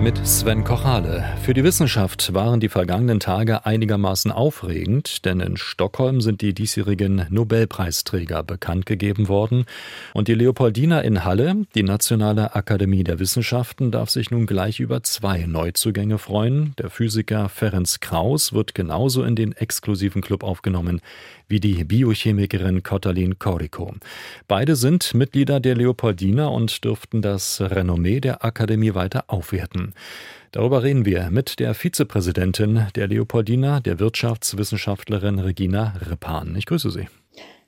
Mit Sven Kochale. Für die Wissenschaft waren die vergangenen Tage einigermaßen aufregend, denn in Stockholm sind die diesjährigen Nobelpreisträger bekannt gegeben worden. Und die Leopoldina in Halle, die Nationale Akademie der Wissenschaften, darf sich nun gleich über zwei Neuzugänge freuen. Der Physiker Ferenc Kraus wird genauso in den exklusiven Club aufgenommen wie die Biochemikerin Kotalin Koriko. Beide sind Mitglieder der Leopoldina und dürften das Renommee der Akademie weiter aufwerten. Darüber reden wir mit der Vizepräsidentin der Leopoldina, der Wirtschaftswissenschaftlerin Regina Rippan. Ich grüße Sie.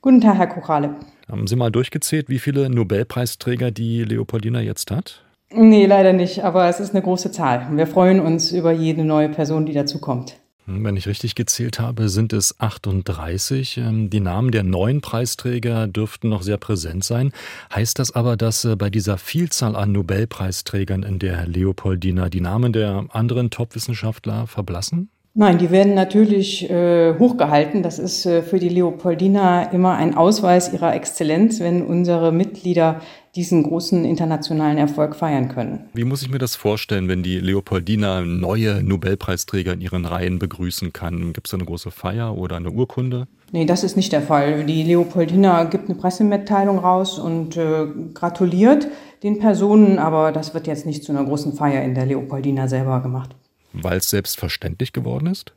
Guten Tag, Herr Kuchale. Haben Sie mal durchgezählt, wie viele Nobelpreisträger die Leopoldina jetzt hat? Nee, leider nicht, aber es ist eine große Zahl. Wir freuen uns über jede neue Person, die dazukommt. Hm, wenn ich richtig gezählt habe, sind es 38. Ähm, die Namen der neuen Preisträger dürften noch sehr präsent sein. Heißt das aber, dass äh, bei dieser Vielzahl an Nobelpreisträgern in der Leopoldina die Namen der anderen Top-Wissenschaftler verblassen? Nein, die werden natürlich äh, hochgehalten. Das ist äh, für die Leopoldina immer ein Ausweis ihrer Exzellenz, wenn unsere Mitglieder diesen großen internationalen Erfolg feiern können. Wie muss ich mir das vorstellen, wenn die Leopoldina neue Nobelpreisträger in ihren Reihen begrüßen kann? Gibt es da eine große Feier oder eine Urkunde? Nee, das ist nicht der Fall. Die Leopoldina gibt eine Pressemitteilung raus und äh, gratuliert den Personen, aber das wird jetzt nicht zu einer großen Feier in der Leopoldina selber gemacht. Weil es selbstverständlich geworden ist?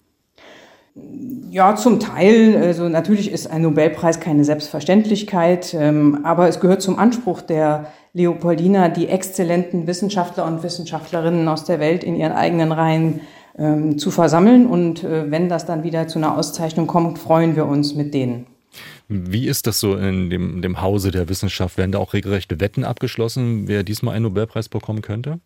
Ja, zum Teil. Also natürlich ist ein Nobelpreis keine Selbstverständlichkeit, ähm, aber es gehört zum Anspruch der Leopoldina, die exzellenten Wissenschaftler und Wissenschaftlerinnen aus der Welt in ihren eigenen Reihen ähm, zu versammeln. Und äh, wenn das dann wieder zu einer Auszeichnung kommt, freuen wir uns mit denen. Wie ist das so in dem, dem Hause der Wissenschaft? Werden da auch regelrechte Wetten abgeschlossen, wer diesmal einen Nobelpreis bekommen könnte?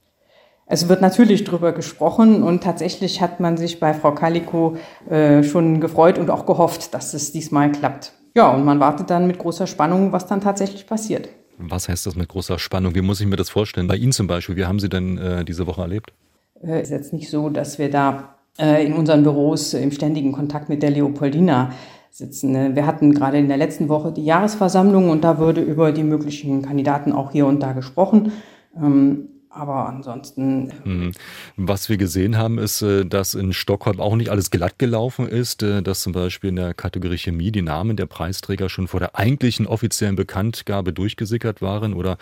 Es wird natürlich drüber gesprochen und tatsächlich hat man sich bei Frau Calico äh, schon gefreut und auch gehofft, dass es diesmal klappt. Ja, und man wartet dann mit großer Spannung, was dann tatsächlich passiert. Was heißt das mit großer Spannung? Wie muss ich mir das vorstellen? Bei Ihnen zum Beispiel, wie haben Sie denn äh, diese Woche erlebt? Es äh, ist jetzt nicht so, dass wir da äh, in unseren Büros im ständigen Kontakt mit der Leopoldina sitzen. Ne? Wir hatten gerade in der letzten Woche die Jahresversammlung und da wurde über die möglichen Kandidaten auch hier und da gesprochen. Ähm, aber ansonsten. Mhm. Was wir gesehen haben, ist, äh, dass in Stockholm auch nicht alles glatt gelaufen ist, äh, dass zum Beispiel in der Kategorie Chemie die Namen der Preisträger schon vor der eigentlichen offiziellen Bekanntgabe durchgesickert waren oder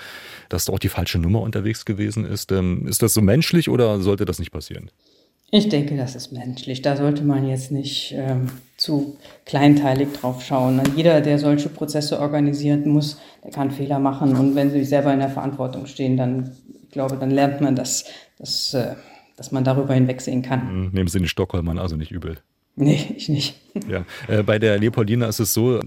dass da auch die falsche Nummer unterwegs gewesen ist. Ähm, ist das so menschlich oder sollte das nicht passieren? Ich denke, das ist menschlich. Da sollte man jetzt nicht ähm, zu kleinteilig drauf schauen. Jeder, der solche Prozesse organisiert muss, der kann Fehler machen. Und wenn sie selber in der Verantwortung stehen, dann glaube, dann lernt man das, dass, äh, dass man darüber hinwegsehen kann. Mhm. Nehmen Sie den Stockholmern also nicht übel. Nee, ich nicht. Ja, äh, bei der Leopoldina ist es so,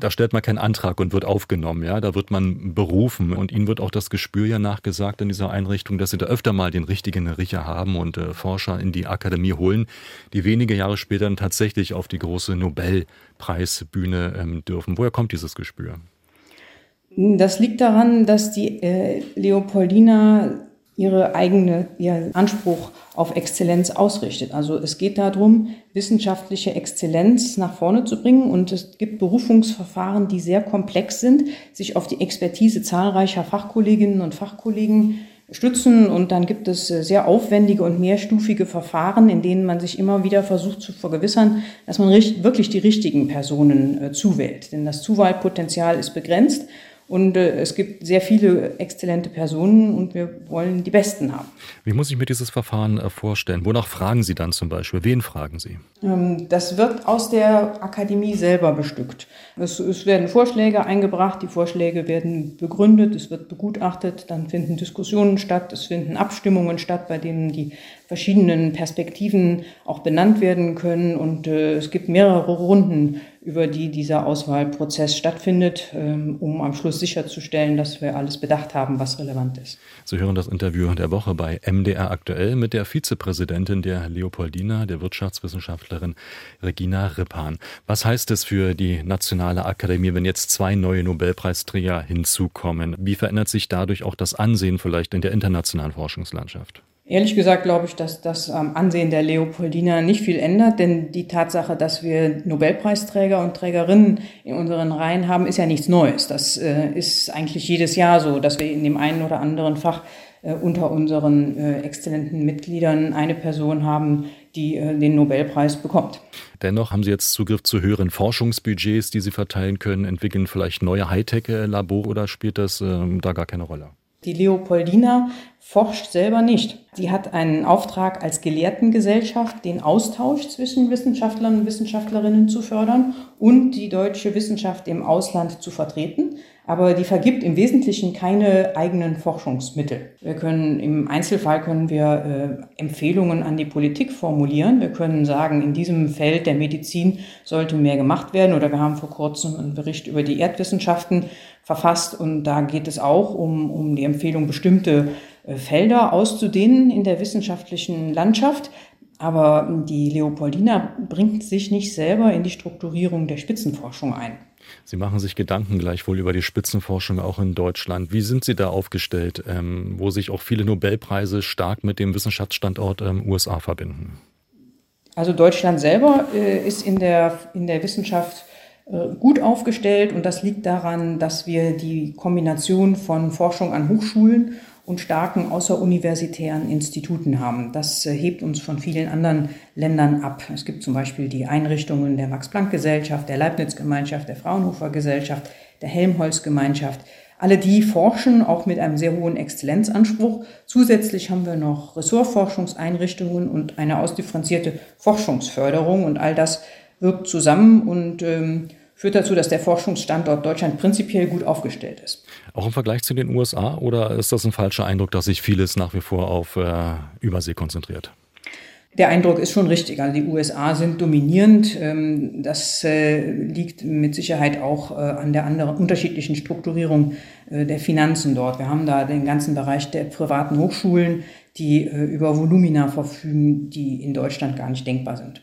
da stellt man keinen Antrag und wird aufgenommen, ja, da wird man berufen und ihnen wird auch das Gespür ja nachgesagt in dieser Einrichtung, dass sie da öfter mal den richtigen Richter haben und äh, Forscher in die Akademie holen, die wenige Jahre später dann tatsächlich auf die große Nobelpreisbühne ähm, dürfen. Woher kommt dieses Gespür? Das liegt daran, dass die äh, Leopoldina ihre eigene, ihren Anspruch auf Exzellenz ausrichtet. Also es geht darum, wissenschaftliche Exzellenz nach vorne zu bringen und es gibt Berufungsverfahren, die sehr komplex sind, sich auf die Expertise zahlreicher Fachkolleginnen und Fachkollegen stützen und dann gibt es äh, sehr aufwendige und mehrstufige Verfahren, in denen man sich immer wieder versucht zu vergewissern, dass man wirklich die richtigen Personen äh, zuwählt. Denn das Zuwahlpotenzial ist begrenzt und äh, es gibt sehr viele exzellente Personen und wir wollen die Besten haben. Wie muss ich mir dieses Verfahren äh, vorstellen? Wonach fragen Sie dann zum Beispiel? Wen fragen Sie? Ähm, das wird aus der Akademie selber bestückt. Es, es, werden Vorschläge eingebracht, die Vorschläge werden begründet, es wird begutachtet, dann finden Diskussionen statt, es finden Abstimmungen statt, bei denen die verschiedenen Perspektiven auch benannt werden können und äh, es gibt mehrere Runden über die dieser Auswahlprozess stattfindet, ähm, um am Schluss sicherzustellen, dass wir alles bedacht haben, was relevant ist. Sie hören das Interview der Woche bei MDR aktuell mit der Vizepräsidentin der Leopoldina, der Wirtschaftswissenschaftlerin Regina Rippan. Was heißt es für die Nationale Akademie, wenn jetzt zwei neue Nobelpreisträger hinzukommen? Wie verändert sich dadurch auch das Ansehen vielleicht in der internationalen Forschungslandschaft? Ehrlich gesagt glaube ich, dass das am Ansehen der Leopoldina nicht viel ändert, denn die Tatsache, dass wir Nobelpreisträger und Trägerinnen in unseren Reihen haben, ist ja nichts Neues. Das äh, ist eigentlich jedes Jahr so, dass wir in dem einen oder anderen Fach äh, unter unseren äh, exzellenten Mitgliedern eine Person haben, die den Nobelpreis bekommt. Dennoch haben Sie jetzt Zugriff zu höheren Forschungsbudgets, die Sie verteilen können, entwickeln vielleicht neue Hightech-Labore oder spielt das ähm, da gar keine Rolle? Die Leopoldina forscht selber nicht. Sie hat einen Auftrag als Gelehrtengesellschaft, den Austausch zwischen Wissenschaftlern und Wissenschaftlerinnen zu fördern und die deutsche Wissenschaft im Ausland zu vertreten. Aber die vergibt im Wesentlichen keine eigenen Forschungsmittel. Wir können im Einzelfall können wir äh, Empfehlungen an die Politik formulieren. Wir können sagen, in diesem Feld der Medizin sollte mehr gemacht werden. Oder wir haben vor kurzem einen Bericht über die Erdwissenschaften verfasst und da geht es auch um, um die Empfehlung, bestimmte äh, Felder auszudehnen in der wissenschaftlichen Landschaft. Aber die Leopoldina bringt sich nicht selber in die Strukturierung der Spitzenforschung ein. Sie machen sich Gedanken gleichwohl über die Spitzenforschung auch in Deutschland. Wie sind Sie da aufgestellt, ähm, wo sich auch viele Nobelpreise stark mit dem Wissenschaftsstandort ähm, USA verbinden? Also Deutschland selber äh, ist in der, in der Wissenschaft äh, gut aufgestellt und das liegt daran, dass wir die Kombination von Forschung an Hochschulen und starken außeruniversitären Instituten haben. Das äh, hebt uns von vielen anderen Ländern ab. Es gibt zum Beispiel die Einrichtungen der Max-Planck-Gesellschaft, der Leibniz-Gemeinschaft, der Fraunhofer-Gesellschaft, der Helmholtz-Gemeinschaft. Alle die forschen auch mit einem sehr hohen Exzellenzanspruch. Zusätzlich haben wir noch Ressortforschungseinrichtungen und eine ausdifferenzierte Forschungsförderung und all das wirkt zusammen und ähm, führt dazu, dass der Forschungsstandort Deutschland prinzipiell gut aufgestellt ist. Auch im Vergleich zu den USA oder ist das ein falscher Eindruck, dass sich vieles nach wie vor auf äh, Übersee konzentriert? Der Eindruck ist schon richtig. Also die USA sind dominierend. Ähm, das äh, liegt mit Sicherheit auch äh, an der anderen unterschiedlichen Strukturierung äh, der Finanzen dort. Wir haben da den ganzen Bereich der privaten Hochschulen, die über Volumina verfügen, die in Deutschland gar nicht denkbar sind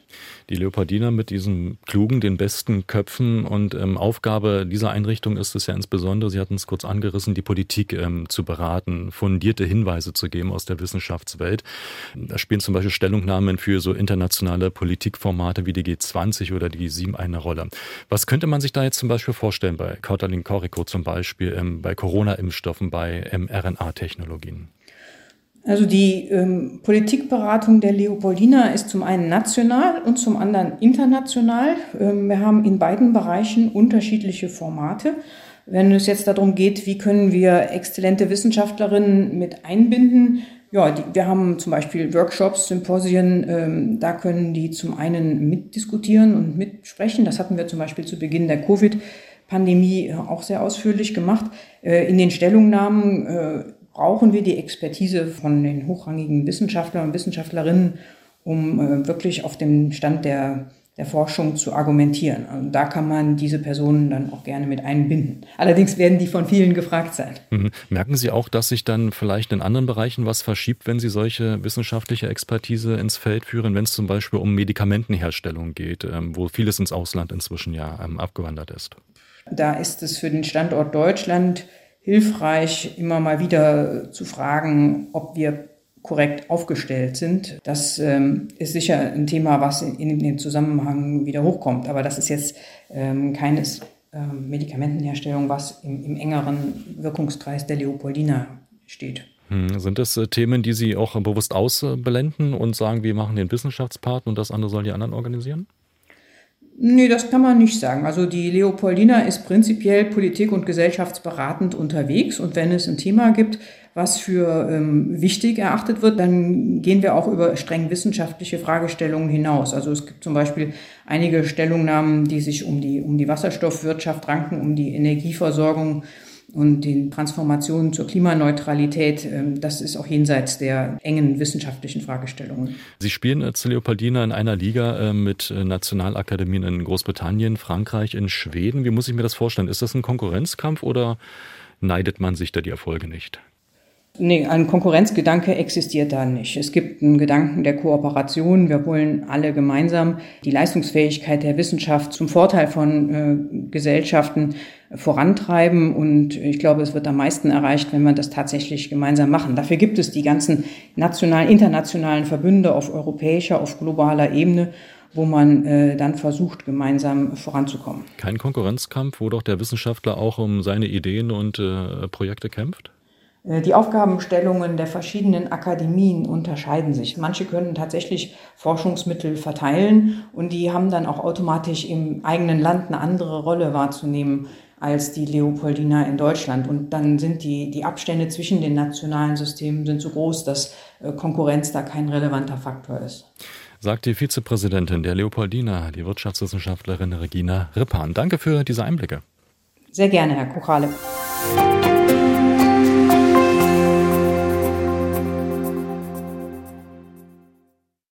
die Leopoldina mit diesen klugen, den besten Köpfen. Und ähm, Aufgabe dieser Einrichtung ist es ja insbesondere, Sie hatten es kurz angerissen, die Politik ähm, zu beraten, fundierte Hinweise zu geben aus der Wissenschaftswelt. Da spielen zum Beispiel Stellungnahmen für so internationale Politikformate wie die G20 oder die G7 eine Rolle. Was könnte man sich da jetzt zum Beispiel vorstellen bei Kautalin Corico zum Beispiel, ähm, bei Corona-Impfstoffen, bei mRNA-Technologien? Also die ähm, Politikberatung der Leopoldina ist zum einen national und zum anderen international. Ähm, wir haben in beiden Bereichen unterschiedliche Formate. Wenn es jetzt darum geht, wie können wir exzellente Wissenschaftlerinnen mit einbinden, ja, die, wir haben zum Beispiel Workshops, Symposien, ähm, da können die zum einen mitdiskutieren und mitsprechen. Das hatten wir zum Beispiel zu Beginn der Covid-Pandemie äh, auch sehr ausführlich gemacht. Äh, in den Stellungnahmen äh, brauchen wir die Expertise von den hochrangigen Wissenschaftlern und Wissenschaftlerinnen, um äh, wirklich auf dem Stand der, der Forschung zu argumentieren. Und da kann man diese Personen dann auch gerne mit einbinden. Allerdings werden die von vielen gefragt sein. Mhm. Merken Sie auch, dass sich dann vielleicht in anderen Bereichen was verschiebt, wenn Sie solche wissenschaftliche Expertise ins Feld führen, wenn es zum Beispiel um Medikamentenherstellung geht, ähm, wo vieles ins Ausland inzwischen ja ähm, abgewandert ist? Da ist es für den Standort Deutschland hilfreich, immer mal wieder zu fragen, ob wir korrekt aufgestellt sind. Das ähm, ist sicher ein Thema, was in, in dem Zusammenhang wieder hochkommt. Aber das ist jetzt ähm, keines ähm, Medikamentenherstellung, was im, im engeren Wirkungskreis der Leopoldina steht. Hm, sind das äh, Themen, die Sie auch bewusst ausblenden und sagen, wir machen den Wissenschaftspart und das andere sollen die anderen organisieren? Nee, das kann man nicht sagen. Also die Leopoldina ist prinzipiell politik- und gesellschaftsberatend unterwegs und wenn es ein Thema gibt, was für ähm, wichtig erachtet wird, dann gehen wir auch über streng wissenschaftliche Fragestellungen hinaus. Also es gibt zum Beispiel einige Stellungnahmen, die sich um die, um die Wasserstoffwirtschaft ranken, um die Energieversorgung und den Transformationen zur Klimaneutralität, ähm, das ist auch jenseits der engen wissenschaftlichen Fragestellungen. Sie spielen als Leopoldina in einer Liga äh, mit äh, Nationalakademien in Großbritannien, Frankreich, in Schweden. Wie muss ich mir das vorstellen? Ist das ein Konkurrenzkampf oder neidet man sich da die Erfolge nicht? Nee, ein Konkurrenzgedanke existiert da nicht. Es gibt einen Gedanken der Kooperation. Wir wollen alle gemeinsam die Leistungsfähigkeit der Wissenschaft zum Vorteil von äh, Gesellschaften vorantreiben. Und ich glaube, es wird am meisten erreicht, wenn wir das tatsächlich gemeinsam machen. Dafür gibt es die ganzen nationalen, internationalen Verbünde auf europäischer, auf globaler Ebene wo man äh, dann versucht, gemeinsam voranzukommen. Kein Konkurrenzkampf, wo doch der Wissenschaftler auch um seine Ideen und äh, Projekte kämpft? Äh, die Aufgabenstellungen der verschiedenen Akademien unterscheiden sich. Manche können tatsächlich Forschungsmittel verteilen und die haben dann auch automatisch im eigenen Land eine andere Rolle wahrzunehmen als die Leopoldina in Deutschland. Und dann sind die, die Abstände zwischen den nationalen Systemen sind so groß, dass äh, Konkurrenz da kein relevanter Faktor ist. Sagt die Vizepräsidentin der Leopoldina, die Wirtschaftswissenschaftlerin Regina Rippan. Danke für diese Einblicke. Sehr gerne, Herr Kuchale.